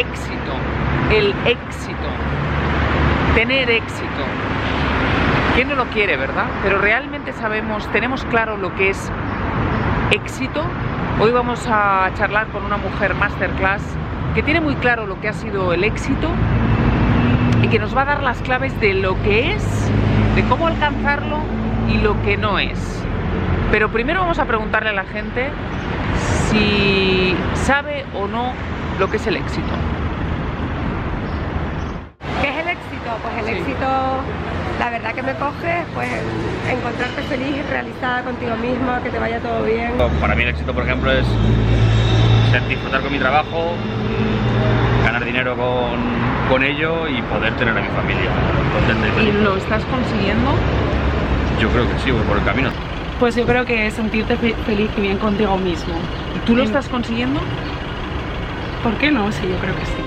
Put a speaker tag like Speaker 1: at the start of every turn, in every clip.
Speaker 1: éxito, el éxito, tener éxito. ¿Quién no lo quiere, verdad? Pero realmente sabemos, tenemos claro lo que es éxito. Hoy vamos a charlar con una mujer masterclass que tiene muy claro lo que ha sido el éxito y que nos va a dar las claves de lo que es, de cómo alcanzarlo y lo que no es. Pero primero vamos a preguntarle a la gente si sabe o no lo que es el éxito.
Speaker 2: ¿Qué es el éxito? Pues el éxito, la verdad que me coge, pues encontrarte feliz y realizada contigo misma, que te vaya todo bien.
Speaker 3: Para mí el éxito, por ejemplo, es disfrutar con mi trabajo, ganar dinero con, ello y poder tener a mi familia contenta
Speaker 1: y lo estás consiguiendo?
Speaker 3: Yo creo que sí, voy por el camino.
Speaker 4: Pues yo creo que sentirte feliz y bien contigo mismo.
Speaker 1: ¿Y tú lo estás consiguiendo?
Speaker 4: ¿Por qué no? Sí, yo creo que sí.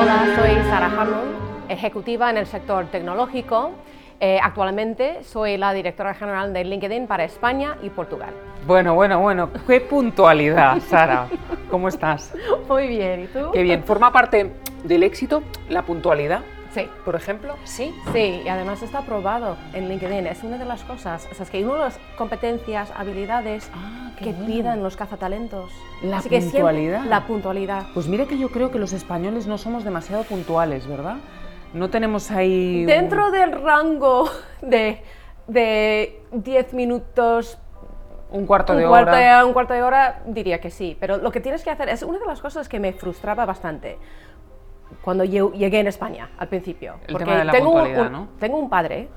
Speaker 5: Hola, soy Sara Hammond, ejecutiva en el sector tecnológico eh, actualmente soy la directora general de LinkedIn para España y Portugal.
Speaker 1: Bueno, bueno, bueno, qué puntualidad, Sara. ¿Cómo estás?
Speaker 5: Muy bien, ¿y tú?
Speaker 1: Qué bien. ¿Forma parte del éxito la puntualidad?
Speaker 5: Sí.
Speaker 1: ¿Por ejemplo?
Speaker 5: Sí. Sí, y además está aprobado en LinkedIn. Es una de las cosas, o sea, es que una de las competencias, habilidades ah, que piden los cazatalentos.
Speaker 1: La puntualidad.
Speaker 5: la puntualidad.
Speaker 1: Pues mire que yo creo que los españoles no somos demasiado puntuales, ¿verdad? No tenemos ahí...
Speaker 5: Dentro del rango de, de 10 minutos...
Speaker 1: Un cuarto de hora.
Speaker 5: un cuarto de hora diría que sí, pero lo que tienes que hacer es una de las cosas que me frustraba bastante cuando llegué en España al principio.
Speaker 1: El porque tema de la tengo, un, ¿no?
Speaker 5: tengo un padre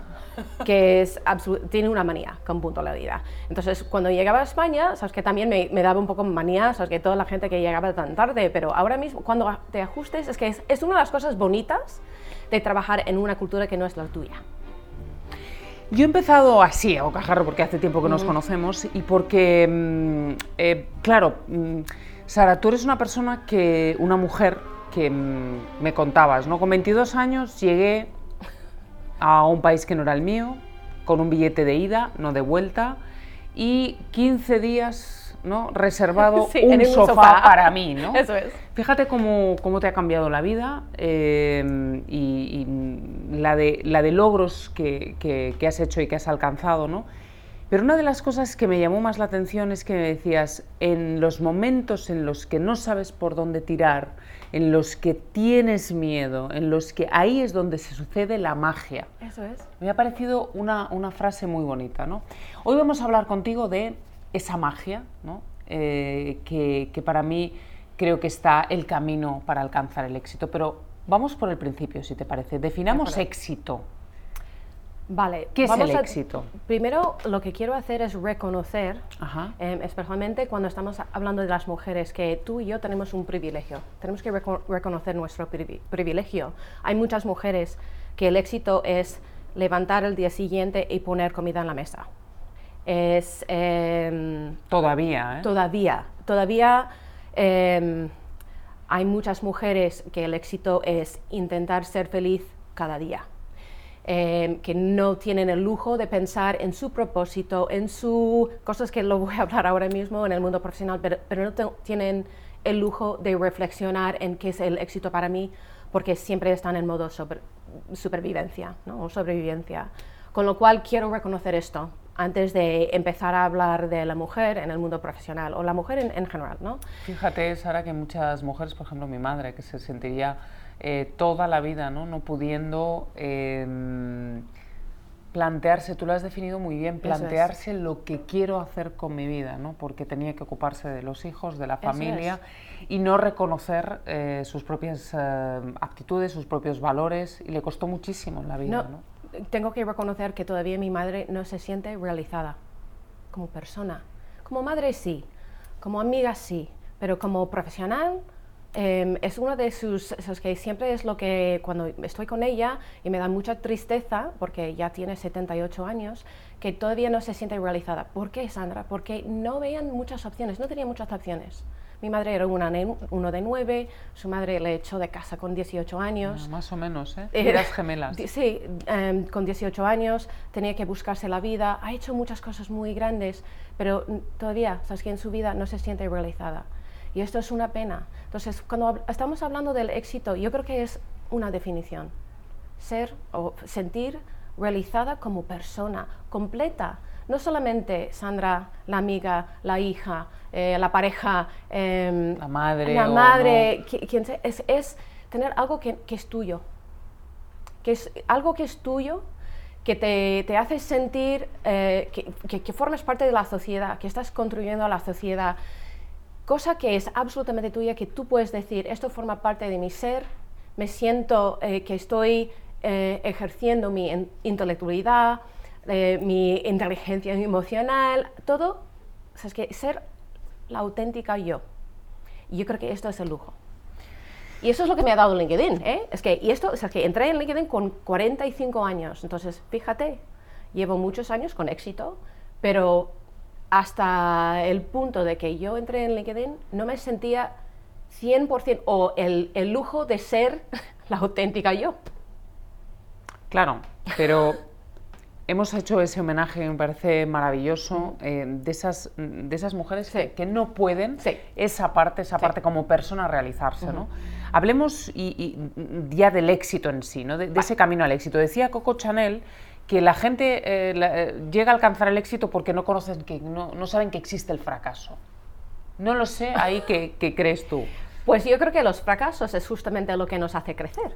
Speaker 5: que es tiene una manía con puntualidad. Entonces, cuando llegaba a España, sabes que también me, me, daba un poco manía, sabes que toda la gente que llegaba tan tarde, pero ahora mismo, cuando te ajustes, es que es, es una de las cosas bonitas de trabajar en una cultura que no es la tuya.
Speaker 1: Yo he empezado así, a bocajarro, porque hace tiempo que nos conocemos y porque, mm, eh, claro, mm, Sara, tú eres una persona que, una mujer que mm, me contabas, ¿no? Con 22 años llegué a un país que no era el mío, con un billete de ida, no de vuelta, y 15 días ¿no? reservado un, sofá, para mí. ¿no?
Speaker 5: Eso es.
Speaker 1: Fíjate cómo, cómo te ha cambiado la vida eh, y, la, de, la de logros que, que, has hecho y que has alcanzado. ¿no? Pero una de las cosas que me llamó más la atención es que me decías, en los momentos en los que no sabes por dónde tirar, en los que tienes miedo, en los que ahí es donde se sucede la magia.
Speaker 5: Eso es.
Speaker 1: Me ha parecido una, una frase muy bonita. ¿no? Hoy vamos a hablar contigo de esa magia, ¿no? Eh, que, que para mí creo que está el camino para alcanzar el éxito. Pero vamos por el principio, si te parece. Definamos éxito.
Speaker 5: Vale,
Speaker 1: ¿qué es el éxito?
Speaker 5: Primero, lo que quiero hacer es reconocer, em, especialmente cuando estamos hablando de las mujeres, que tú y yo tenemos un privilegio. Tenemos que reconocer nuestro privilegio. Hay muchas mujeres que el éxito es levantar el día siguiente y poner comida en la mesa. Es em,
Speaker 1: todavía, ¿eh?
Speaker 5: todavía, todavía. Em, hay muchas mujeres que el éxito es intentar ser feliz cada día. Em, que no tienen el lujo de pensar en su propósito, en sus cosas que lo voy a hablar ahora mismo en el mundo profesional, pero, no tienen el lujo de reflexionar en qué es el éxito para mí, porque siempre están en modo supervivencia ¿no? o sobrevivencia. Con lo cual quiero reconocer esto antes de empezar a hablar de la mujer en el mundo profesional o la mujer en, general. ¿no?
Speaker 1: Fíjate, Sara, que muchas mujeres, por ejemplo mi madre, que se sentiría eh, toda la vida, ¿no? No pudiendo em, plantearse, tú lo has definido muy bien, plantearse lo que quiero hacer con mi vida, ¿no? Porque tenía que ocuparse de los hijos, de la familia y no reconocer eh, sus propias eh, actitudes, sus propios valores y le costó muchísimo en la vida, ¿no?
Speaker 5: Tengo que reconocer que todavía mi madre no se siente realizada como persona. Como madre sí, como amiga sí, pero como profesional Em, es una de sus, es que siempre es lo que cuando estoy con ella y me da mucha tristeza, porque ya tiene 78 años, que todavía no se siente realizada. ¿Por qué, Sandra? Porque no veían muchas opciones, no tenía muchas opciones. Mi madre era una uno de nueve, su madre le echó de casa con 18 años.
Speaker 1: Más o menos, ¿eh?
Speaker 5: Eh,
Speaker 1: Eras gemelas.
Speaker 5: Sí, em, con 18 años tenía que buscarse la vida, ha hecho muchas cosas muy grandes, pero todavía, sabes que en su vida no se siente realizada. Y esto es una pena. Entonces, cuando estamos hablando del éxito, yo creo que es una definición. Ser o sentir realizada como persona, completa. No solamente Sandra, la amiga, la hija, eh, la pareja, em,
Speaker 1: La madre
Speaker 5: la madre, qui- quien sea, es, es tener algo que, que es tuyo, que es algo que es tuyo, que te, te hace sentir eh, que, que, que formas parte de la sociedad, que estás construyendo a la sociedad, cosa que es absolutamente tuya, que tú puedes decir, esto forma parte de mi ser, me siento eh, que estoy eh, ejerciendo mi in- intelectualidad, eh, mi inteligencia emocional, todo, o sea, es que ser la auténtica yo. Y yo creo que esto es el lujo. Y eso es lo que me ha dado LinkedIn, ¿eh? Es que, y esto, o sea, que entré en LinkedIn con 45 años, entonces, fíjate, llevo muchos años con éxito, pero hasta el punto de que yo entré en LinkedIn no me sentía 100% o el, el lujo de ser la auténtica yo.
Speaker 1: Claro, pero hemos hecho ese homenaje, me parece maravilloso, eh, de, esas, de esas mujeres que,
Speaker 5: Sí.
Speaker 1: que no pueden
Speaker 5: Sí.
Speaker 1: esa parte, esa parte como persona realizarse, ¿no? Hablemos y, y ya del éxito en sí, ¿no? De, de ese camino al éxito. Decía Coco Chanel que la gente eh, la- eh, llega a alcanzar el éxito porque no conocen, que no, no saben que existe el fracaso. No lo sé, ahí qué, qué crees tú.
Speaker 5: Pues yo creo que los fracasos es justamente lo que nos hace crecer.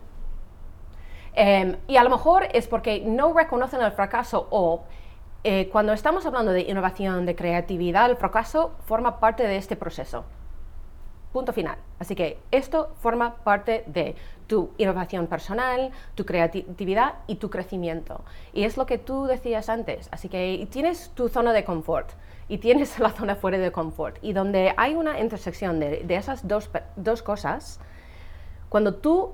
Speaker 5: Em, y a lo mejor es porque no reconocen el fracaso o eh, cuando estamos hablando de innovación, de creatividad, el fracaso forma parte de este proceso. Punto final. Así que esto forma parte de tu innovación personal, tu creatividad y tu crecimiento. Y es lo que tú decías antes. Así que tienes tu zona de confort y tienes la zona fuera de confort. Y donde hay una intersección de, esas dos, dos cosas, cuando tú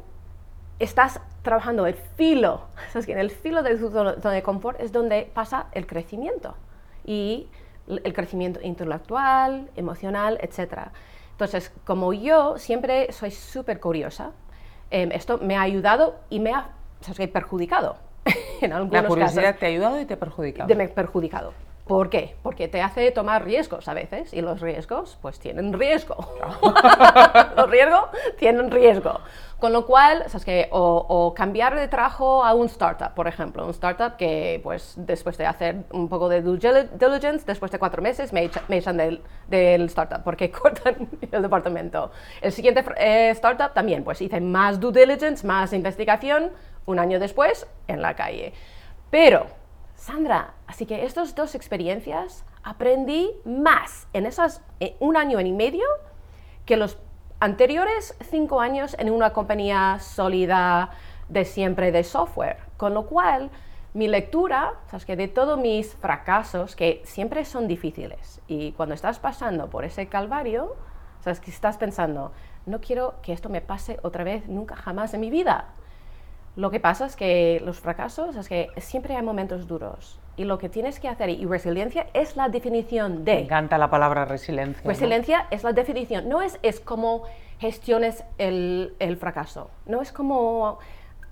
Speaker 5: estás trabajando el filo, ¿sabes en el filo de tu zona de confort es donde pasa el crecimiento y el crecimiento intelectual, emocional, etc. Entonces, como yo siempre soy súper curiosa, em, esto me ha ayudado y me ha ¿sabes qué? perjudicado en algunos
Speaker 1: La curiosidad
Speaker 5: casos
Speaker 1: te ha ayudado y te ha perjudicado.
Speaker 5: de me perjudicado. ¿Por qué? Porque te hace tomar riesgos a veces y los riesgos pues tienen riesgo. los riesgos tienen riesgo. Con lo cual, ¿sabes qué? O, o cambiar de trabajo a un startup, por ejemplo. Un startup que pues después de hacer un poco de due dili- diligence, después de cuatro meses me, echa- me echan del, del startup porque cortan el departamento. El siguiente eh, startup también, pues hice más due diligence, más investigación, un año después en la calle. Pero Sandra, así que estas dos experiencias aprendí más en esas en un año y medio que los anteriores cinco años en una compañía sólida de siempre de software. Con lo cual, mi lectura, sabes que de todos mis fracasos, que siempre son difíciles, y cuando estás pasando por ese calvario, sabes que estás pensando, no quiero que esto me pase otra vez nunca jamás en mi vida. Lo que pasa es que los fracasos es que siempre hay momentos duros y lo que tienes que hacer y resiliencia es la definición
Speaker 1: Me
Speaker 5: de
Speaker 1: encanta la palabra resiliencia. ¿no?
Speaker 5: resiliencia es la definición no es es cómo gestiones el, el fracaso no es cómo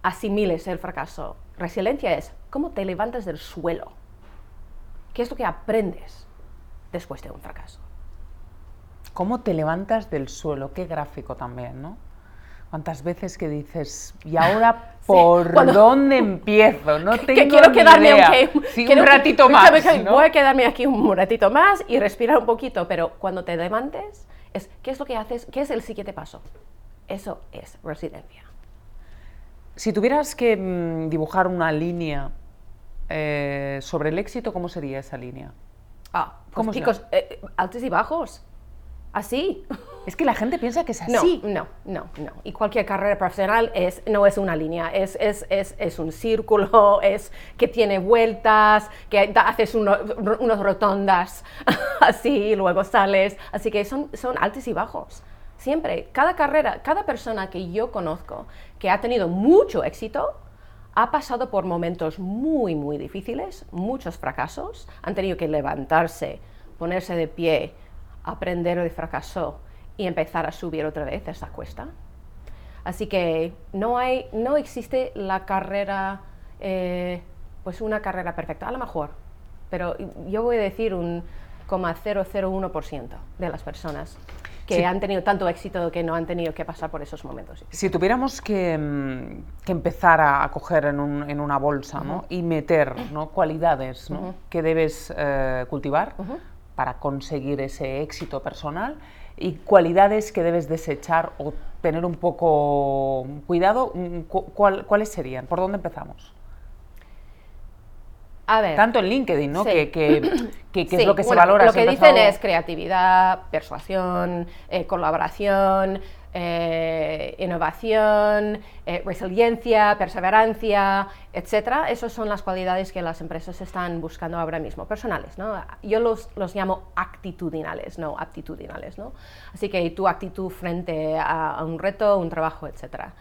Speaker 5: asimiles el fracaso resiliencia es cómo te levantas del suelo qué es lo que aprendes después de un fracaso
Speaker 1: ¿Cómo te levantas del suelo? Qué gráfico también, ¿no? ¿Cuántas veces que dices, ¿y ahora por
Speaker 5: cuando-
Speaker 1: dónde empiezo? No tengo
Speaker 5: que quiero
Speaker 1: ni
Speaker 5: quedarme
Speaker 1: idea.
Speaker 5: aunque-
Speaker 1: Sí,
Speaker 5: quiero-
Speaker 1: un ratito más,
Speaker 5: que-
Speaker 1: ¿no?
Speaker 5: voy a quedarme aquí un ratito más y respirar un poquito pero cuando te levantes es qué es lo que haces qué es el siguiente paso eso es resiliencia
Speaker 1: Si tuvieras que mm, dibujar una línea eh, sobre el éxito, ¿cómo sería esa línea?
Speaker 5: ah
Speaker 1: ¿Cómo
Speaker 5: pues
Speaker 1: es la-
Speaker 5: chicos eh, altos y bajos así
Speaker 1: Es que la gente piensa que es
Speaker 5: No,
Speaker 1: así.
Speaker 5: no, no, no. Y cualquier carrera profesional es, no es una línea, es, es, es, es un círculo, es que tiene vueltas, que da- haces uno- unas rotondas así y luego sales. Así que son, son altos y bajos. Siempre, cada carrera, cada persona que yo conozco que ha tenido mucho éxito, ha pasado por momentos muy, muy difíciles, muchos fracasos, han tenido que levantarse, ponerse de pie, aprender del fracaso y empezar a subir otra vez esa cuesta. Así que no, hay, no existe la carrera, eh, pues una carrera perfecta, a lo mejor, pero yo voy a decir un 0,001% de las personas que
Speaker 1: Sí.
Speaker 5: han tenido tanto éxito que no han tenido que pasar por esos momentos.
Speaker 1: Si tuviéramos que, mm, que empezar a, coger en, un- en una bolsa ¿no? y meter ¿no? cualidades ¿no? que debes eh, cultivar para conseguir ese éxito personal y cualidades que debes desechar o tener un poco cuidado, mm, cu- ¿cuál- ¿cuáles serían? ¿Por dónde empezamos?
Speaker 5: A ver,
Speaker 1: Tanto en LinkedIn, ¿no?
Speaker 5: Sí.
Speaker 1: Que, que- que- que es lo que se
Speaker 5: bueno,
Speaker 1: valora.
Speaker 5: Lo que dicen es creatividad, persuasión, eh, colaboración, eh, innovación, eh, resiliencia, perseverancia, etcétera. Esas son las cualidades que las empresas están buscando ahora mismo, personales. ¿no? Yo los, los llamo actitudinales, no aptitudinales. ¿no? Así que tu actitud frente a, a un reto, un trabajo, etcétera.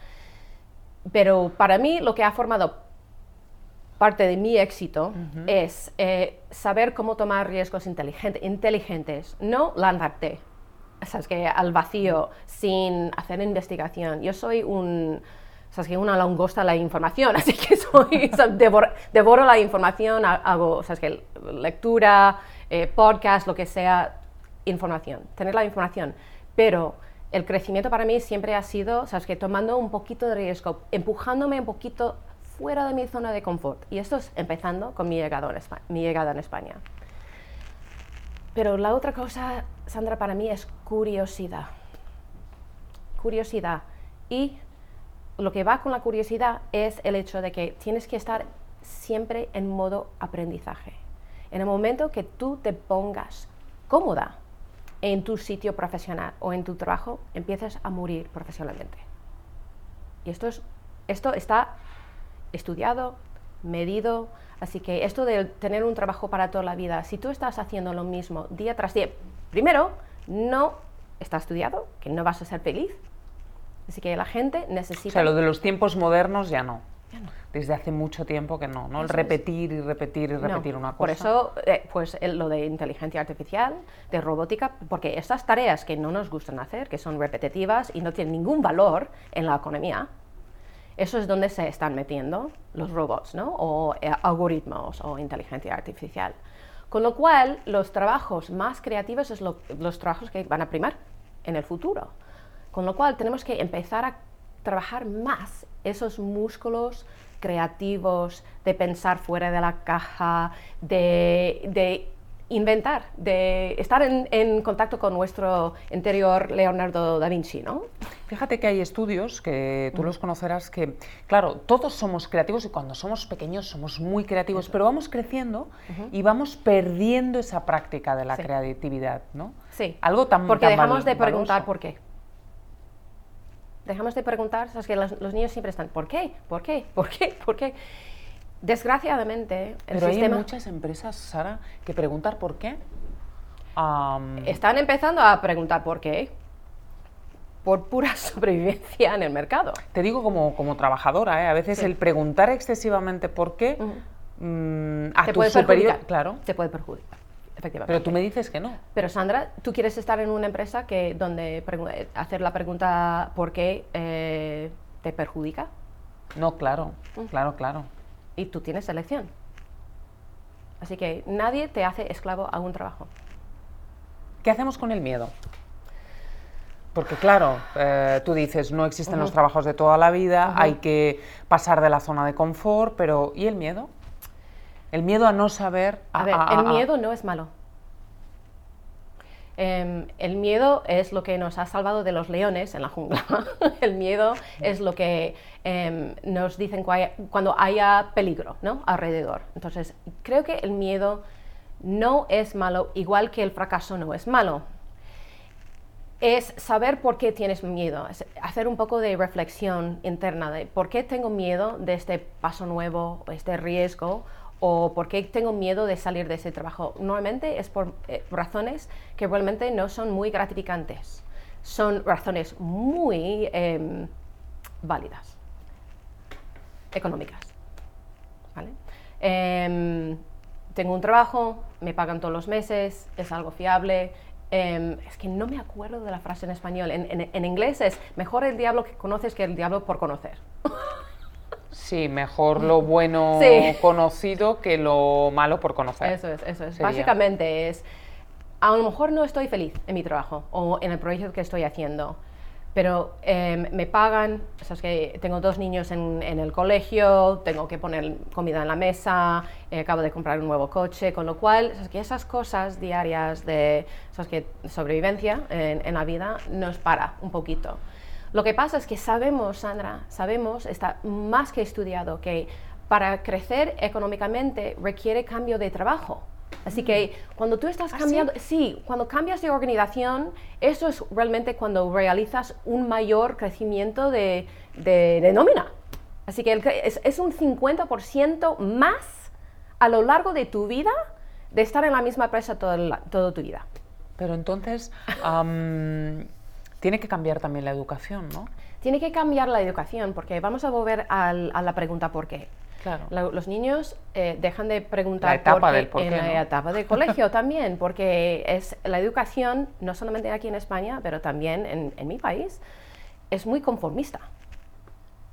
Speaker 5: Pero para mí lo que ha formado parte de mi éxito es eh, saber cómo tomar riesgos inteligente- inteligentes, no lanzarte ¿sabes que al vacío sin hacer investigación. Yo soy un, ¿sabes que una langosta la información, así que soy, devoro, devoro la información, ha- hago ¿sabes que lectura, eh, podcast, lo que sea, información, tener la información. Pero el crecimiento para mí siempre ha sido, ¿sabes que tomando un poquito de riesgo, empujándome un poquito fuera de mi zona de confort. Y esto es empezando con mi llegada en España. Mi llegada en España. Pero la otra cosa, Sandra, para mí es curiosidad. Curiosidad. Y lo que va con la curiosidad es el hecho de que tienes que estar siempre en modo aprendizaje. En el momento que tú te pongas cómoda en tu sitio profesional o en tu trabajo, empiezas a morir profesionalmente. Y esto, es, esto está estudiado, medido, así que esto de tener un trabajo para toda la vida, si tú estás haciendo lo mismo día tras día, primero, no está estudiado, que no vas a ser feliz. Así que la gente necesita...
Speaker 1: O sea, lo de los tiempos modernos ya no.
Speaker 5: Ya no.
Speaker 1: Desde hace mucho tiempo que no, ¿no? El repetir y repetir y
Speaker 5: No,
Speaker 1: repetir una cosa.
Speaker 5: Por eso, eh, pues el- lo de inteligencia artificial, de robótica, porque estas tareas que no nos gustan hacer, que son repetitivas y no tienen ningún valor en la economía, eso es donde se están metiendo los robots, ¿no? O eh, algoritmos o inteligencia artificial. Con lo cual, los trabajos más creativos es lo- los trabajos que van a primar en el futuro. Con lo cual, tenemos que empezar a trabajar más esos músculos creativos, de pensar fuera de la caja, de, de inventar, de estar en, en contacto con nuestro interior Leonardo da Vinci, ¿no?
Speaker 1: Fíjate que hay estudios que tú los conocerás que, claro, todos somos creativos y cuando somos pequeños somos muy creativos, pero vamos creciendo y vamos perdiendo esa práctica de la
Speaker 5: Sí.
Speaker 1: creatividad, ¿no?
Speaker 5: Sí.
Speaker 1: Algo tan
Speaker 5: Porque
Speaker 1: tan
Speaker 5: dejamos de preguntar
Speaker 1: valioso.
Speaker 5: por qué. Dejamos de preguntar, sabes que los, los niños siempre están, ¿por qué? ¿Por qué? ¿Por qué? ¿Por qué? Desgraciadamente, el
Speaker 1: Pero hay
Speaker 5: sistema
Speaker 1: muchas empresas, Sara, que preguntar por qué.
Speaker 5: están empezando a preguntar por qué, por pura sobrevivencia en el mercado.
Speaker 1: te digo como, como trabajadora, ¿eh? a veces
Speaker 5: Sí.
Speaker 1: el preguntar excesivamente por qué mm, a
Speaker 5: Te
Speaker 1: tu
Speaker 5: puede
Speaker 1: superior,
Speaker 5: perjudicar.
Speaker 1: claro,
Speaker 5: Te puede perjudicar, efectivamente.
Speaker 1: pero tú me dices que no.
Speaker 5: Pero Sandra, ¿tú quieres estar en una empresa que donde eh, hacer la pregunta por qué eh, te perjudica?
Speaker 1: No, claro, claro, claro.
Speaker 5: Y tú tienes elección. Así que nadie te hace esclavo a un trabajo.
Speaker 1: ¿Qué hacemos con el miedo? Porque claro, eh, tú dices, no existen los trabajos de toda la vida, hay que pasar de la zona de confort, pero ¿y el miedo? El miedo a no saber...
Speaker 5: A ver, el miedo no es malo. Em, el miedo es lo que nos ha salvado de los leones en la jungla. el miedo es lo que em, nos dicen cua- cuando haya peligro ¿no? alrededor. Entonces, creo que el miedo no es malo, igual que el fracaso no es malo. Es saber por qué tienes miedo, hacer un poco de reflexión interna de por qué tengo miedo de este paso nuevo, este riesgo, o por qué tengo miedo de salir de ese trabajo. Normalmente es por eh, razones que realmente no son muy gratificantes, son razones muy em, válidas, económicas. ¿vale? Em, tengo un trabajo, me pagan todos los meses, es algo fiable, em, es que no me acuerdo de la frase en español, en, en- en inglés es mejor el diablo que conoces que el diablo por conocer.
Speaker 1: Sí, mejor lo bueno
Speaker 5: Sí.
Speaker 1: conocido que lo malo por conocer.
Speaker 5: Eso es, eso es.
Speaker 1: Sería.
Speaker 5: Básicamente es, a lo mejor no estoy feliz en mi trabajo o en el proyecto que estoy haciendo, pero em, me pagan, o sea, es que tengo dos niños en, en el colegio, tengo que poner comida en la mesa, eh, acabo de comprar un nuevo coche, con lo cual, o sea, es que esas cosas diarias de o sea, es que sobrevivencia en, en la vida nos para un poquito. Lo que pasa es que sabemos, Sandra, sabemos, está más que estudiado, que para crecer económicamente requiere cambio de trabajo. Así que cuando tú estás cambiando, sí? cuando cambias de organización, eso es realmente cuando realizas un mayor crecimiento de, de- de nómina. Así que el es, es un 50% más a lo largo de tu vida de estar en la misma empresa toda, toda tu vida.
Speaker 1: Pero entonces am, tiene que cambiar también la educación, ¿no?
Speaker 5: Tiene que cambiar la educación, porque vamos a volver al- a la pregunta por qué.
Speaker 1: Claro.
Speaker 5: La- los niños eh, dejan de preguntar
Speaker 1: La etapa
Speaker 5: por qué
Speaker 1: del por
Speaker 5: en
Speaker 1: qué,
Speaker 5: la
Speaker 1: ¿no?
Speaker 5: etapa de colegio también, porque es la educación, no solamente aquí en España, pero también en, en mi país, es muy conformista.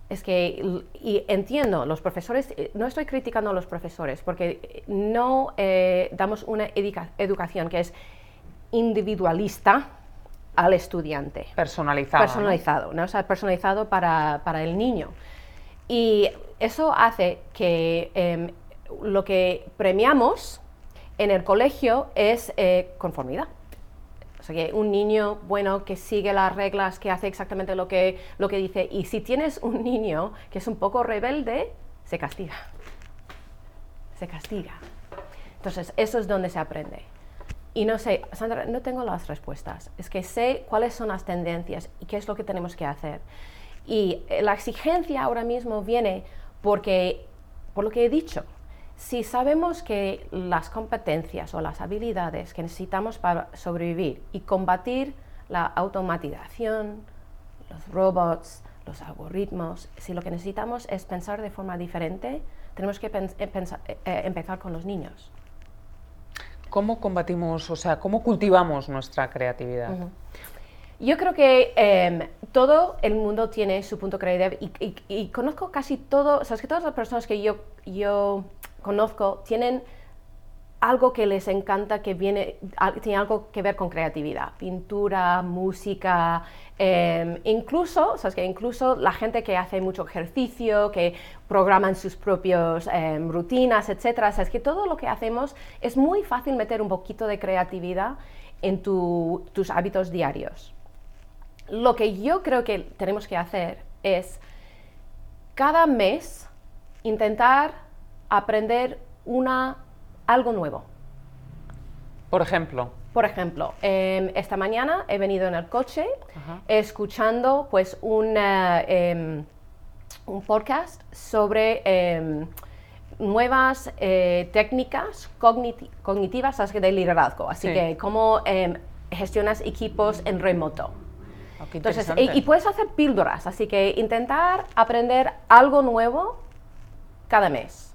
Speaker 5: Es que, y entiendo, los profesores, eh, no estoy criticando a los profesores, porque eh, no eh, damos una educa- educación que es individualista al estudiante
Speaker 1: Personalizado.
Speaker 5: personalizado, ¿no? O sea, personalizado para, para el niño. Y eso hace que em, lo que premiamos en el colegio es eh, conformidad. O sea, que un niño, bueno, que sigue las reglas, que hace exactamente lo que, lo que dice. Y si tienes un niño que es un poco rebelde, se castiga. Se castiga. Entonces, eso es donde se aprende. Y no sé, Sandra, no tengo las respuestas. Es que sé cuáles son las tendencias y qué es lo que tenemos que hacer. Y eh, la exigencia ahora mismo viene porque, por lo que he dicho, si sabemos que las competencias o las habilidades que necesitamos para sobrevivir y combatir la automatización, los robots, los algoritmos, si lo que necesitamos es pensar de forma diferente, tenemos que pen- pensa- eh, eh, empezar con los niños.
Speaker 1: ¿Cómo combatimos, o sea, cómo cultivamos nuestra creatividad?
Speaker 5: Yo creo que em, todo el mundo tiene su punto creativo y, y- conozco casi todo, o sea, que todas las personas que yo, yo conozco tienen algo que les encanta que viene, tiene algo que ver con creatividad, pintura, música, em, incluso, sabes que incluso la gente que hace mucho ejercicio, que programan sus propias rutinas, etcétera, sabes que todo lo que hacemos es muy fácil meter un poquito de creatividad en tu- tus hábitos diarios. Lo que yo creo que tenemos que hacer es cada mes intentar aprender una, algo nuevo.
Speaker 1: Por ejemplo,
Speaker 5: Por ejemplo, em, esta mañana he venido en el coche
Speaker 1: Ajá.
Speaker 5: escuchando pues un, eh, em, un podcast sobre em, nuevas eh, técnicas cogniti- cognitivas de liderazgo, así
Speaker 1: Sí.
Speaker 5: que cómo gestionas equipos en remoto.
Speaker 1: Oh,
Speaker 5: Entonces, y puedes hacer píldoras, así que intentar aprender algo nuevo cada mes.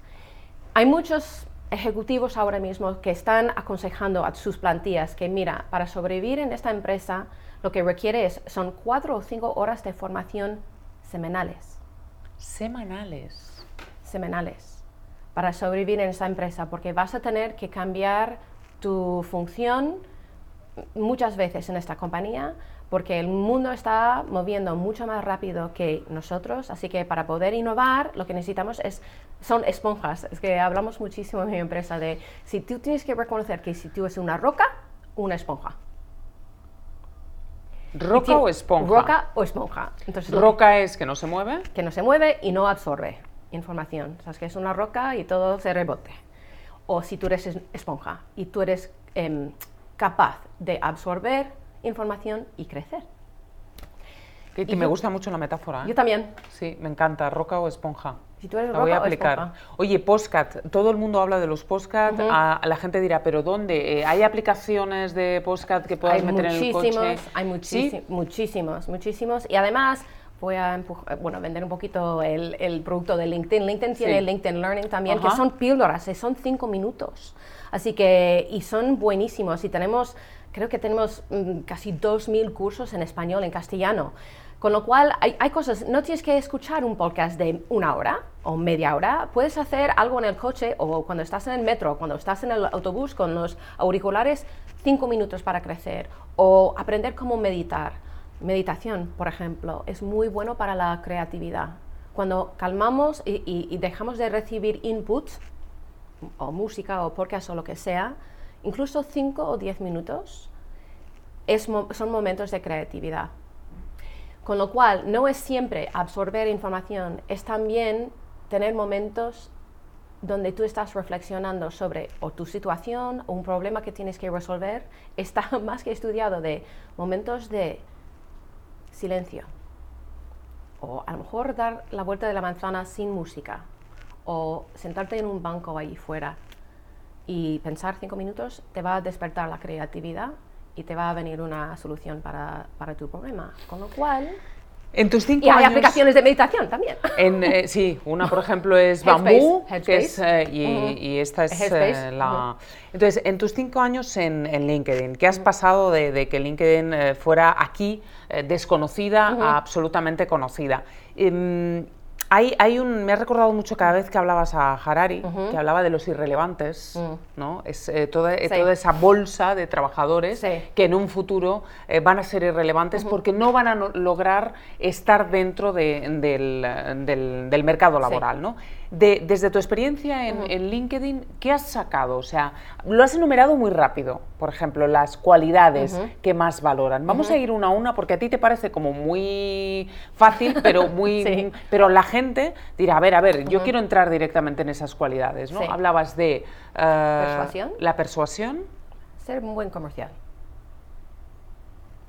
Speaker 5: Hay muchos ejecutivos ahora mismo que están aconsejando a sus plantillas que, mira, para sobrevivir en esta empresa, lo que requiere es, son cuatro o cinco horas de formación semanales,
Speaker 1: Semanales.
Speaker 5: semanales, para sobrevivir en esta empresa, porque vas a tener que cambiar tu función muchas veces en esta compañía porque el mundo está moviendo mucho más rápido que nosotros, así que para poder innovar lo que necesitamos es, son esponjas. Es que hablamos muchísimo en mi empresa de si tú tienes que reconocer que si tú eres una roca, una esponja.
Speaker 1: ¿Roca o esponja?
Speaker 5: Roca o esponja. Entonces, que-
Speaker 1: Roca es que no se mueve.
Speaker 5: que no se mueve y no absorbe información. O sea, es que es una roca y todo se rebote. O si tú eres es- esponja y tú eres em, capaz de absorber información y crecer.
Speaker 1: Que, que
Speaker 5: Y
Speaker 1: me
Speaker 5: yo-
Speaker 1: gusta mucho la metáfora. ¿eh?
Speaker 5: Yo también.
Speaker 1: Sí, me encanta. ¿Roca o esponja?
Speaker 5: Si tú eres
Speaker 1: La voy a
Speaker 5: o
Speaker 1: aplicar.
Speaker 5: esponja.
Speaker 1: Oye, postcat. Todo el mundo habla de los postcat. a, la gente dirá, ¿pero dónde? Eh, ¿Hay aplicaciones de postcat que puedas
Speaker 5: Hay
Speaker 1: meter en el coche?
Speaker 5: hay
Speaker 1: ¿Sí?
Speaker 5: muchísimos, muchísimos, muchísimos. Y además voy a empujar- bueno, vender un poquito el, el producto de LinkedIn. LinkedIn tiene. LinkedIn Learning también,
Speaker 1: Ajá.
Speaker 5: que son píldoras, son cinco minutos. Así que, y son buenísimos. Y tenemos, creo que tenemos mm, casi 2.000 cursos en español, en castellano. Con lo cual, hay, hay cosas, no tienes que escuchar un podcast de una hora o media hora, puedes hacer algo en el coche o cuando estás en el metro, cuando estás en el autobús con los auriculares, cinco minutos para crecer o aprender cómo meditar. Meditación, por ejemplo, es muy bueno para la creatividad. Cuando calmamos y, y- y dejamos de recibir inputs, o música o podcast o lo que sea, incluso 5 o 10 minutos, es son momentos de creatividad. Con lo cual, no es siempre absorber información, es también tener momentos donde tú estás reflexionando sobre o tu situación o un problema que tienes que resolver. Está más que estudiado de momentos de silencio. O a lo mejor dar la vuelta de la manzana sin música. O sentarte en un banco ahí fuera y pensar cinco minutos te va a despertar la creatividad y te va a venir una solución para, para tu problema. Con lo cual...
Speaker 1: En tus cinco
Speaker 5: Y hay
Speaker 1: años...
Speaker 5: aplicaciones de meditación también.
Speaker 1: En, eh, sí, una por ejemplo es
Speaker 5: Headspace,
Speaker 1: Bambú, que es, eh, y,
Speaker 5: Ujú.
Speaker 1: y esta es eh, la... Entonces, en tus cinco años en, en LinkedIn, ¿qué has pasado de, de que LinkedIn eh, fuera aquí eh, desconocida a absolutamente conocida? Hay, hay un, me ha recordado mucho cada vez que hablabas a Harari, que hablaba de los irrelevantes, ¿no? Es eh, toda, eh,
Speaker 5: Sí.
Speaker 1: toda esa bolsa de trabajadores
Speaker 5: Sí.
Speaker 1: que en un futuro eh, van a ser irrelevantes porque no van a no- lograr estar dentro de- del, del- del mercado laboral. ¿no? De- desde tu experiencia en, en LinkedIn, ¿qué has sacado? O sea, lo has enumerado muy rápido, por ejemplo, las cualidades que más valoran. Vamos a ir una a una porque a ti te parece como muy fácil, pero, muy,
Speaker 5: Sí.
Speaker 1: pero la gente dirá, a ver, a ver, yo quiero entrar directamente en esas cualidades. ¿no?
Speaker 5: Sí.
Speaker 1: Hablabas de... eh,
Speaker 5: Persuasión.
Speaker 1: La persuasión.
Speaker 5: Ser un buen comercial.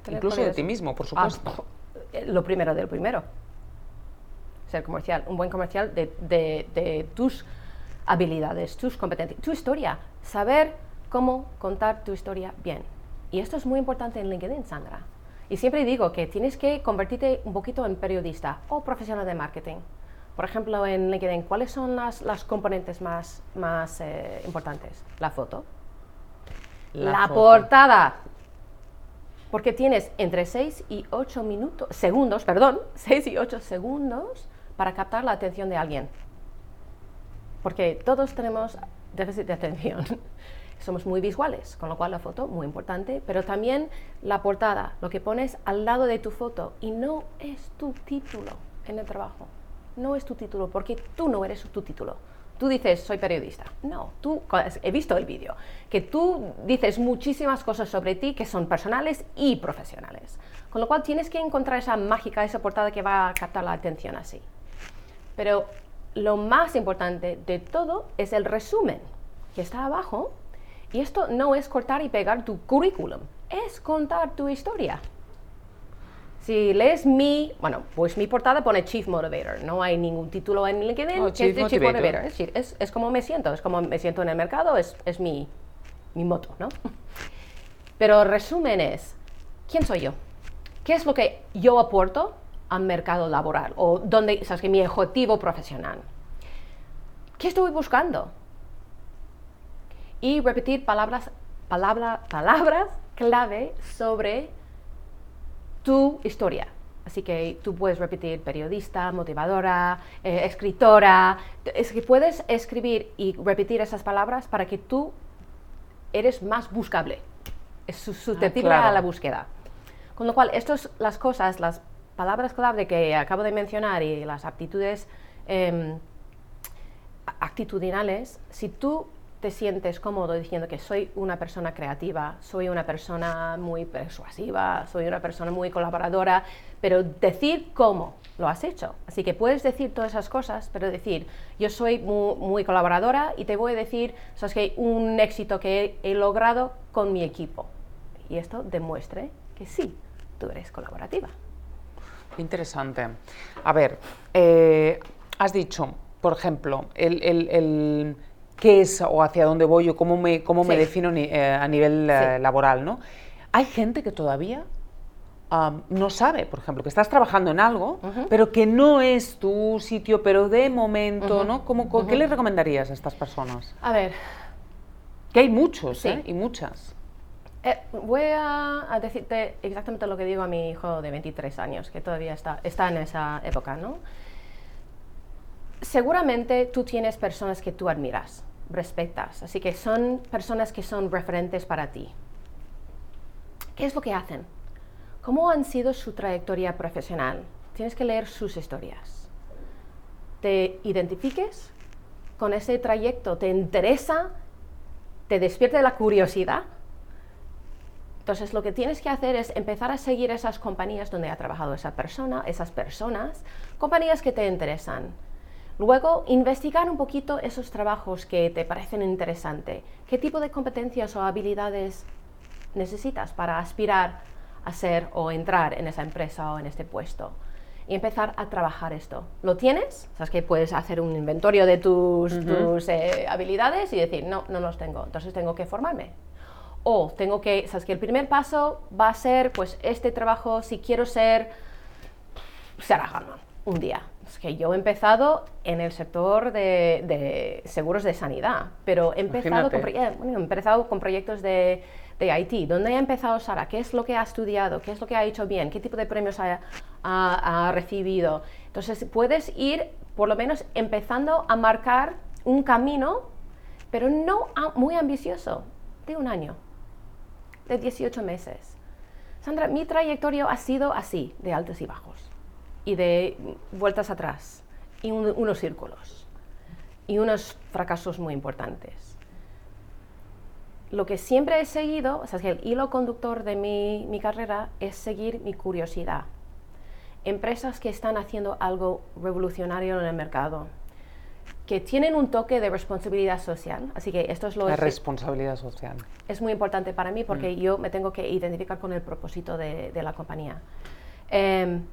Speaker 1: Incluso de ti mismo, por
Speaker 5: Ah,
Speaker 1: supuesto.
Speaker 5: eh, lo primero del primero. Ser comercial, un buen comercial de, de- de tus habilidades, tus competencias, tu historia. Saber cómo contar tu historia bien. Y esto es muy importante en LinkedIn, Sandra. Y siempre digo que tienes que convertirte un poquito en periodista o profesional de marketing. Por ejemplo, en LinkedIn, ¿cuáles son las, las componentes más, más eh, importantes? La foto, la,
Speaker 1: foto.
Speaker 5: portada. Porque tienes entre 6 y 8 minutos, segundos, perdón, 6 y 8 segundos para captar la atención de alguien. Porque todos tenemos déficit de atención. Somos muy visuales, con lo cual la foto muy importante, pero también la portada, lo que pones al lado de tu foto y no es tu título en el trabajo. No es tu título porque tú no eres tu título. Tú dices, soy periodista. No, tú, he visto el vídeo, que tú dices muchísimas cosas sobre ti que son personales y profesionales. Con lo cual tienes que encontrar esa mágica, esa portada que va a captar la atención así. Pero lo más importante de todo es el resumen que está abajo. Y esto no es cortar y pegar tu currículum, es contar tu historia. Si lees mi, bueno, pues mi portada pone Chief Motivator, no hay ningún título en LinkedIn
Speaker 1: Oh,
Speaker 5: que es de Chief
Speaker 1: Motivator.
Speaker 5: Es, decir, es, es como me siento, es como me siento en el mercado, es, es mi, mi moto, ¿no? Pero resumen es, ¿quién soy yo? ¿Qué es lo que yo aporto al mercado laboral? O dónde, sabes que mi objetivo profesional. ¿Qué estoy buscando? Y repetir palabras, palabra, palabras clave sobre tu historia. Así que tú puedes repetir periodista, motivadora, eh, escritora. Es que puedes escribir y repetir esas palabras para que tú eres más buscable. Es su- susceptible
Speaker 1: claro.
Speaker 5: a la búsqueda. Con lo cual, estas las cosas, las palabras clave que acabo de mencionar y las aptitudes em, actitudinales, si tú te sientes cómodo diciendo que soy una persona creativa, soy una persona muy persuasiva, soy una persona muy colaboradora, pero decir cómo lo has hecho. Así que puedes decir todas esas cosas, pero decir, yo soy muy, colaboradora y te voy a decir, sabes que un éxito que he, logrado con mi equipo. Y esto demuestre que sí, tú eres colaborativa.
Speaker 1: Interesante. A ver, eh, has dicho, por ejemplo, el- el qué es o hacia dónde voy o cómo me, cómo me defino ni- eh, a nivel eh,
Speaker 5: Sí.
Speaker 1: laboral, ¿no? Hay gente que todavía um, no sabe, por ejemplo, que estás trabajando en algo, pero que no es tu sitio, pero de momento, ¿no? ¿Cómo, ¿Qué le recomendarías a estas personas?
Speaker 5: A ver.
Speaker 1: Que hay muchos, ¿eh? Y muchas.
Speaker 5: Eh, voy a, decirte exactamente lo que digo a mi hijo de 23 años, que todavía está, está en esa época, ¿no? Seguramente tú tienes personas que tú admiras, respetas, así que son personas que son referentes para ti. ¿Qué es lo que hacen? ¿Cómo han sido su trayectoria profesional? Tienes que leer sus historias. ¿Te identifiques con ese trayecto? ¿Te interesa? ¿Te despierta la curiosidad? Entonces lo que tienes que hacer es empezar a seguir esas compañías donde ha trabajado esa persona, esas personas, compañías que te interesan. Luego, investigar un poquito esos trabajos que te parecen interesantes. ¿Qué tipo de competencias o habilidades necesitas para aspirar a ser o entrar en esa empresa o en este puesto? Y empezar a trabajar esto. ¿Lo tienes? Sabes que puedes hacer un inventario de tus, eh, habilidades y decir, no, no los tengo, entonces tengo que formarme. O tengo que, sabes que el primer paso va a ser, pues, este trabajo, si quiero ser Sarah un día. Es que yo he empezado en el sector de, seguros de sanidad, pero he empezado, con, he empezado con proyectos de, de IT. ¿Dónde ha empezado Sara? ¿Qué es lo que ha estudiado? ¿Qué es lo que ha hecho bien? ¿Qué tipo de premios ha, ha recibido? Entonces, puedes ir, por lo menos, empezando a marcar un camino, pero no muy ambicioso, de un año de 18 meses. Sandra, mi trayectoria ha sido así, de altos y bajos, y de vueltas atrás, y unos círculos, y unos fracasos muy importantes. Lo que siempre he seguido, o sea, que el hilo conductor de mi, mi carrera es seguir mi curiosidad. Empresas que están haciendo algo revolucionario en el mercado, que tienen un toque de responsabilidad social. Así que esto es lo...
Speaker 1: La responsabilidad social.
Speaker 5: Es muy importante para mí porque mm. yo me tengo que identificar con el propósito de, la compañía. Em,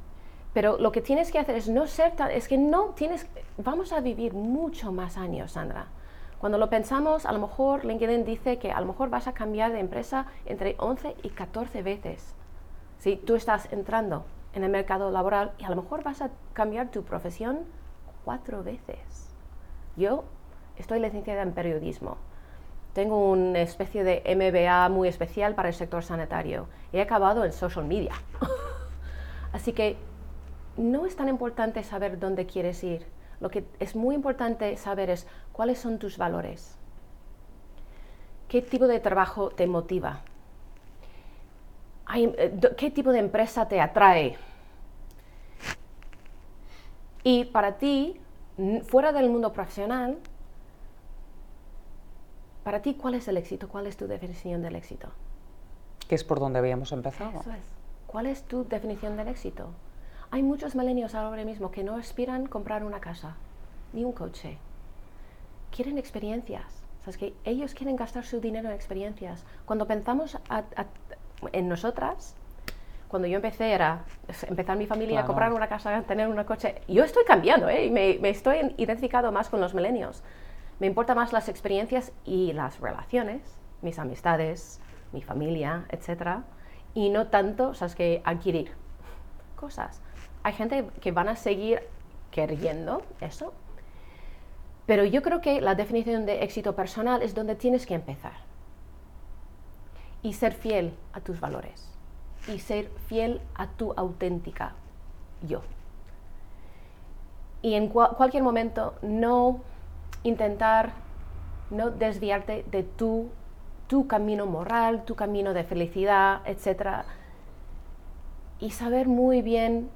Speaker 5: pero lo que tienes que hacer es no ser tan... Es que no tienes... Vamos a vivir mucho más años, Sandra. Cuando lo pensamos, a lo mejor LinkedIn dice que a lo mejor vas a cambiar de empresa entre 11 y 14 veces. Si tú estás entrando en el mercado laboral y a lo mejor vas a cambiar tu profesión cuatro veces. Yo estoy licenciada en periodismo. Tengo una especie de MBA muy especial para el sector sanitario. He acabado en social media. Así que no es tan importante saber dónde quieres ir. Lo que es muy importante saber es cuáles son tus valores. ¿Qué tipo de trabajo te motiva? Eh, ¿Qué tipo de empresa te atrae? Y para ti, fuera del mundo profesional, para ti, ¿cuál es el éxito? ¿Cuál es tu definición del éxito?
Speaker 1: Que es por donde habíamos empezado.
Speaker 5: Eso es. ¿Cuál es tu definición del éxito? Hay muchos milenios ahora mismo que no aspiran a comprar una casa, ni un coche. Quieren experiencias. ¿Sabes que ellos quieren gastar su dinero en experiencias. Cuando pensamos en nosotras, cuando yo empecé era empezar mi familia, comprar una casa, tener un coche. Yo estoy cambiando, ¿eh? me, me, estoy identificado más con los milenios. Me importan más las experiencias y las relaciones, mis amistades, mi familia, etc. Y no tanto, sabes, que adquirir cosas. Hay gente que van a seguir queriendo eso, pero yo creo que la definición de éxito personal es donde tienes que empezar y ser fiel a tus valores y ser fiel a tu auténtica yo. Y en cualquier momento no intentar no desviarte de tu, tu camino moral, tu camino de felicidad, etc. Y saber muy bien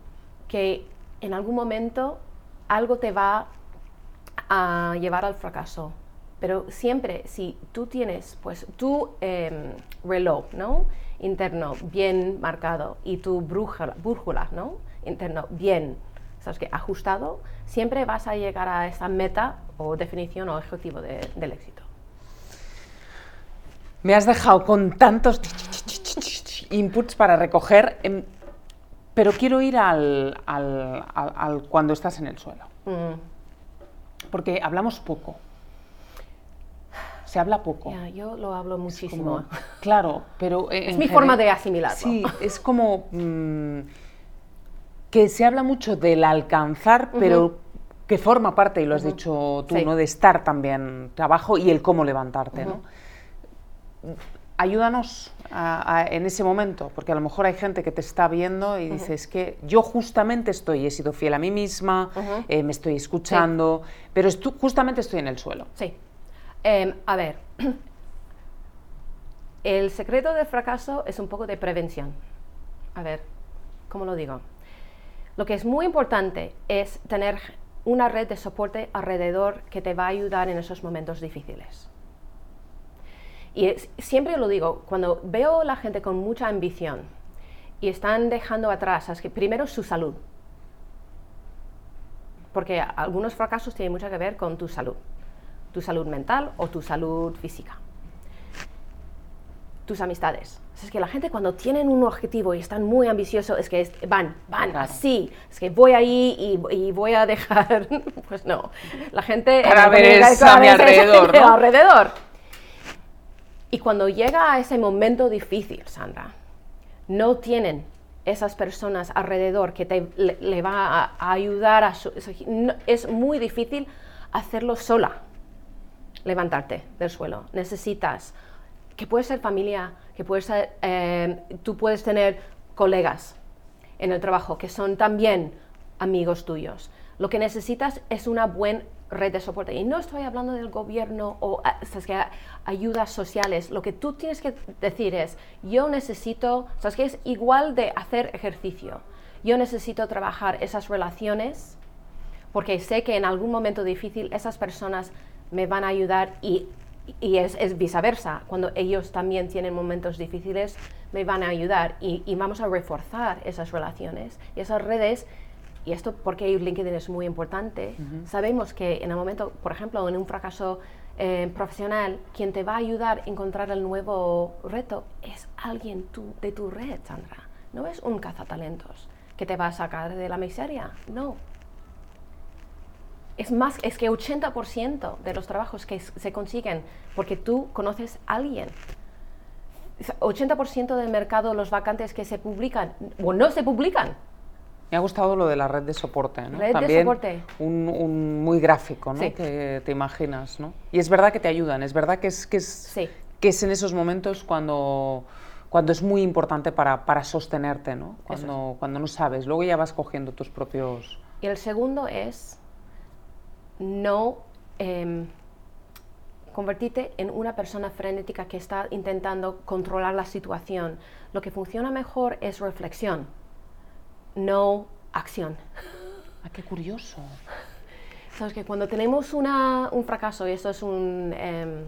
Speaker 5: que en algún momento algo te va a llevar al fracaso. Pero siempre, si tú tienes pues tu em, reloj, ¿no? interno bien marcado y tu brújula, ¿no? interno bien ¿sabes qué? ajustado, siempre vas a llegar a esa meta o definición o objetivo del éxito.
Speaker 1: Me has dejado con tantos inputs para recoger, em, pero quiero ir al, cuando estás en el suelo. Mm. Porque hablamos poco se habla poco.
Speaker 5: Yo lo hablo muchísimo.
Speaker 1: Como- claro, pero... eh,
Speaker 5: es mi forma de asimilarlo.
Speaker 1: Sí, es como mm, que se habla mucho del alcanzar, pero que forma parte, y lo has dicho tú,
Speaker 5: Sí.
Speaker 1: ¿no? De estar también abajo y el cómo levantarte, ¿no? Ayúdanos a- a- en ese momento, porque a lo mejor hay gente que te está viendo y dice, es que yo justamente estoy, he sido fiel a mí misma, eh, me estoy escuchando, pero estu- justamente estoy en el suelo.
Speaker 5: Sí. Em, a ver, el secreto del fracaso es un poco de prevención. A ver, ¿cómo lo digo? Lo que es muy importante es tener una red de soporte alrededor que te va a ayudar en esos momentos difíciles. Y es- siempre lo digo, cuando veo la gente con mucha ambición y están dejando atrás, es que primero su salud, porque algunos fracasos tienen mucho que ver con tu salud, tu salud mental o tu salud física. Tus amistades. Es que la gente cuando tienen un objetivo y están muy ambiciosos, es que es- van, van así, es que voy ahí y, y voy a dejar, pues no, la gente...
Speaker 1: Para ver a mi alrededor, ¿no?
Speaker 5: alrededor. Y cuando llega a ese momento difícil, Sandra, no tienen esas personas alrededor que te le, le va a, ayudar a su- es muy difícil hacerlo sola. Levantarte del suelo. Necesitas que puede ser familia que puede ser eh, tú puedes tener colegas en el trabajo que son también amigos tuyos. Lo que necesitas es una buena red de soporte y no estoy hablando del gobierno o sabes que ayudas sociales lo que tú tienes que decir es yo necesito sabes que es igual de hacer ejercicio yo necesito trabajar esas relaciones porque sé que en algún momento difícil esas personas me van a ayudar y, y es, es viceversa. Cuando ellos también tienen momentos difíciles, me van a ayudar y, y vamos a reforzar esas relaciones y esas redes. Y esto porque LinkedIn es muy importante. Sabemos que en el momento, por ejemplo, en un fracaso eh, profesional, quien te va a ayudar a encontrar el nuevo reto es alguien tu- de tu red, Sandra. No es un cazatalentos que te va a sacar de la miseria. No, es más, es que 80% de los trabajos que se consiguen porque tú conoces a alguien. Es 80% del mercado, los vacantes que se publican o no se publican.
Speaker 1: Me ha gustado lo de la red de soporte, ¿no?
Speaker 5: Red de
Speaker 1: También
Speaker 5: soporte.
Speaker 1: Un, un muy gráfico, ¿no?
Speaker 5: Sí.
Speaker 1: Que te imaginas, ¿no? Y es verdad que te ayudan, es verdad que es, que es,
Speaker 5: Sí.
Speaker 1: que es en esos momentos cuando, cuando es muy importante para, para sostenerte, ¿no? Cuando, cuando no sabes, luego ya vas cogiendo tus propios...
Speaker 5: Y el segundo es no em, convertirte en una persona frenética que está intentando controlar la situación. Lo que funciona mejor es reflexión, no acción.
Speaker 1: ¡Ah, qué curioso!
Speaker 5: Sabes que cuando tenemos una- un fracaso, y esto es, un, em,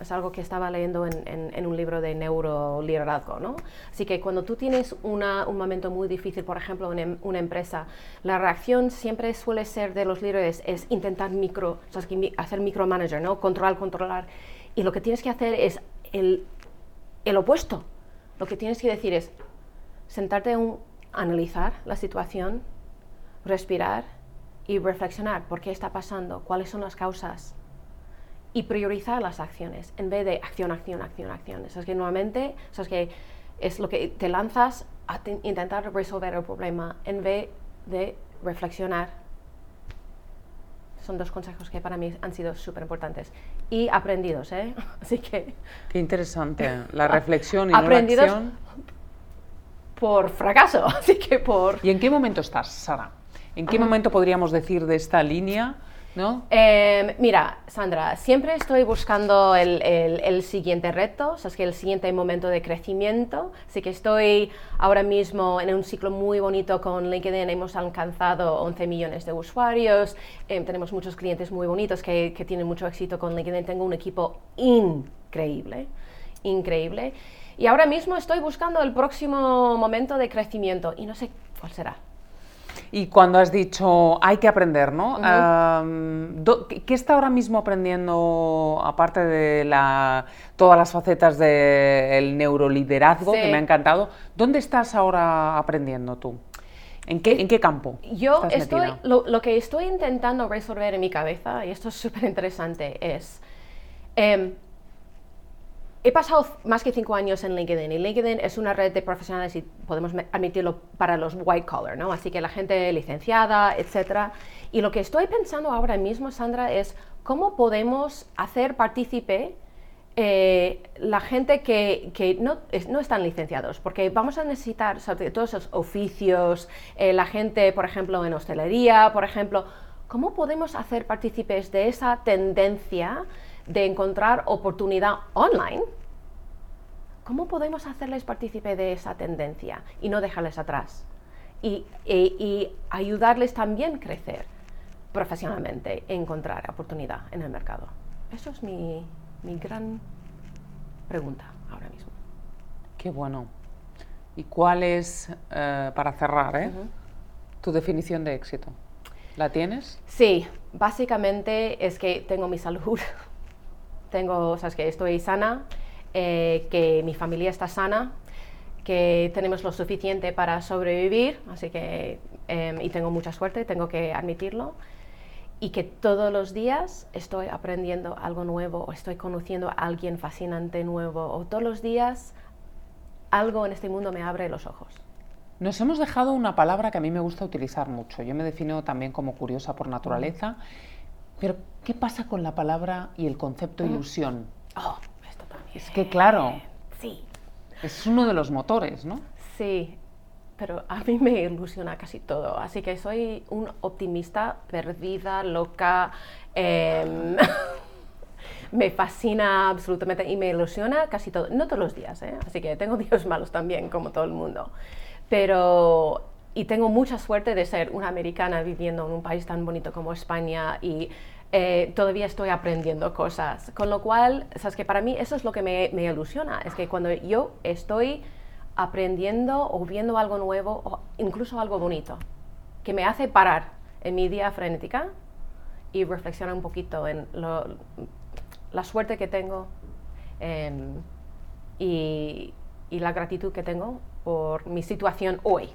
Speaker 5: es algo que estaba leyendo en, en- en un libro de neuroliderazgo, ¿no? Así que cuando tú tienes una- un momento muy difícil, por ejemplo, en em- una empresa, la reacción siempre suele ser de los líderes es intentar micro, sabes que mi- hacer micromanager, ¿no? Controlar, controlar. Y lo que tienes que hacer es el, el opuesto. Lo que tienes que decir es sentarte un- analizar la situación, respirar y reflexionar por qué está pasando, cuáles son las causas y priorizar las acciones en vez de acción, acción, acción, acción. Eso es que normalmente eso es que es lo que te lanzas a te- intentar resolver el problema en vez de reflexionar. Son dos consejos que para mí han sido súper importantes y aprendidos, ¿eh? Así que
Speaker 1: Qué interesante. La reflexión y no la acción.
Speaker 5: Por fracaso, así que por...
Speaker 1: ¿Y en qué momento estás, Sara? ¿En qué momento podríamos decir de esta línea, no?
Speaker 5: Eh, mira, Sandra, siempre estoy buscando el, el- el siguiente reto, o sea, es que el siguiente momento de crecimiento. Así que estoy ahora mismo en un ciclo muy bonito con LinkedIn. Hemos alcanzado 11 millones de usuarios. eh, tenemos muchos clientes muy bonitos que, que tienen mucho éxito con LinkedIn. Tengo un equipo increíble, increíble. Y ahora mismo estoy buscando el próximo momento de crecimiento y no sé cuál será.
Speaker 1: Y cuando has dicho hay que aprender, ¿no? ¿qué, qué está ahora mismo aprendiendo, aparte de la, todas las facetas del neuroliderazgo, que me ha encantado? ¿Dónde estás ahora aprendiendo tú? ¿En qué, en qué campo?
Speaker 5: Yo
Speaker 1: estás
Speaker 5: estoy, lo que estoy intentando resolver en mi cabeza, y esto es súper interesante, es em, he pasado más que cinco años en LinkedIn y LinkedIn es una red de profesionales y podemos admitirlo para los white collar, ¿no? Así que la gente licenciada, etcétera. Y lo que estoy pensando ahora mismo, Sandra, es cómo podemos hacer partícipe eh, la gente que, que no, no, están licenciados, porque vamos a necesitar todos esos oficios, eh, la gente, por ejemplo, en hostelería, por ejemplo, ¿cómo podemos hacer partícipes de esa tendencia de encontrar oportunidad online? ¿Cómo podemos hacerles partícipe de esa tendencia y no dejarles atrás? Y, y ayudarles también a crecer profesionalmente, encontrar oportunidad en el mercado. Eso es mi, mi gran pregunta ahora mismo.
Speaker 1: Qué bueno. ¿Y cuál es, eh, para cerrar, eh, tu definición de éxito? ¿La tienes?
Speaker 5: Sí, básicamente es que tengo mi salud, tengo, o sea, que estoy sana, eh, que mi familia está sana, que tenemos lo suficiente para sobrevivir, así que, em, y tengo mucha suerte, tengo que admitirlo y que todos los días estoy aprendiendo algo nuevo o estoy conociendo a alguien fascinante nuevo o todos los días algo en este mundo me abre los ojos.
Speaker 1: Nos hemos dejado una palabra que a mí me gusta utilizar mucho. Yo me defino también como curiosa por naturaleza. Pero, ¿qué pasa con la palabra y el concepto ilusión?
Speaker 5: Oh, esto también.
Speaker 1: Es que, claro.
Speaker 5: Sí.
Speaker 1: Es uno de los motores, ¿no?
Speaker 5: Sí, pero a mí me ilusiona casi todo. Así que soy un optimista perdida, loca. Em, me fascina absolutamente y me ilusiona casi todo. No todos los días, ¿eh? así que tengo días malos también, como todo el mundo. Pero. Y tengo mucha suerte de ser una americana viviendo en un país tan bonito como España y eh, todavía estoy aprendiendo cosas. Con lo cual, sabes que para mí eso es lo que me, me ilusiona, es que cuando yo estoy aprendiendo o viendo algo nuevo o incluso algo bonito, que me hace parar en mi día frenética y reflexionar un poquito en la suerte que tengo em, y, la gratitud que tengo por mi situación hoy.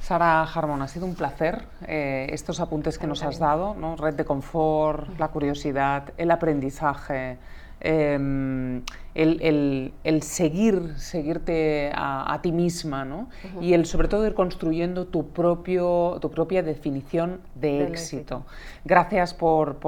Speaker 1: Sara Harmon, ha sido un placer eh, estos apuntes que nos has dado, ¿no? red de confort, la curiosidad, el aprendizaje, Em, el, seguir, seguirte a, ti misma, ¿no? Y el sobre todo ir construyendo tu, propio, tu propia definición de éxito. Gracias por,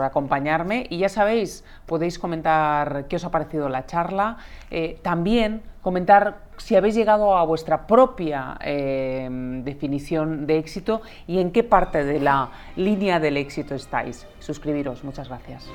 Speaker 1: acompañarme y ya sabéis, podéis comentar qué os ha parecido la charla, eh, también comentar si habéis llegado a vuestra propia em, definición de éxito y en qué parte de la línea del éxito estáis. Suscribiros, muchas gracias.